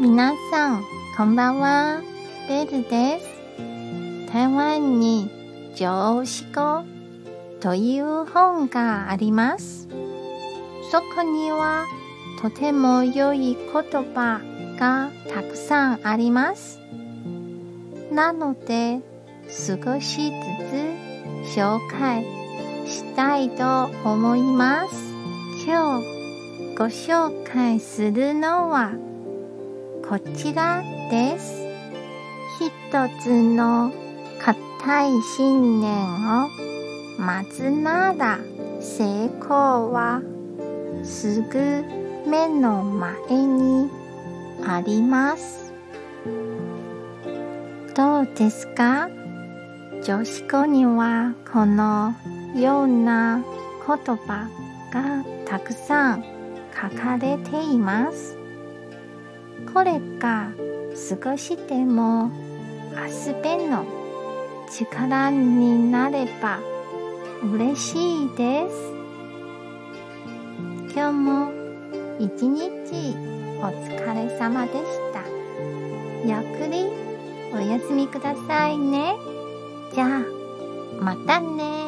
皆さん、こんばんは。ベルです。台湾に常識語という本があります。そこにはとても良い言葉がたくさんあります。なので、少しずつ紹介したいと思います。今日ご紹介するのはこちらです。一つの固い信念を待つなら成功はすぐ目の前にあります。どうですか？女子語にはこのような言葉がたくさん書かれています。これが少しでも明日べの力になれば嬉しいです。今日も一日お疲れ様でした。ゆっくりお休みくださいね。じゃあ、またね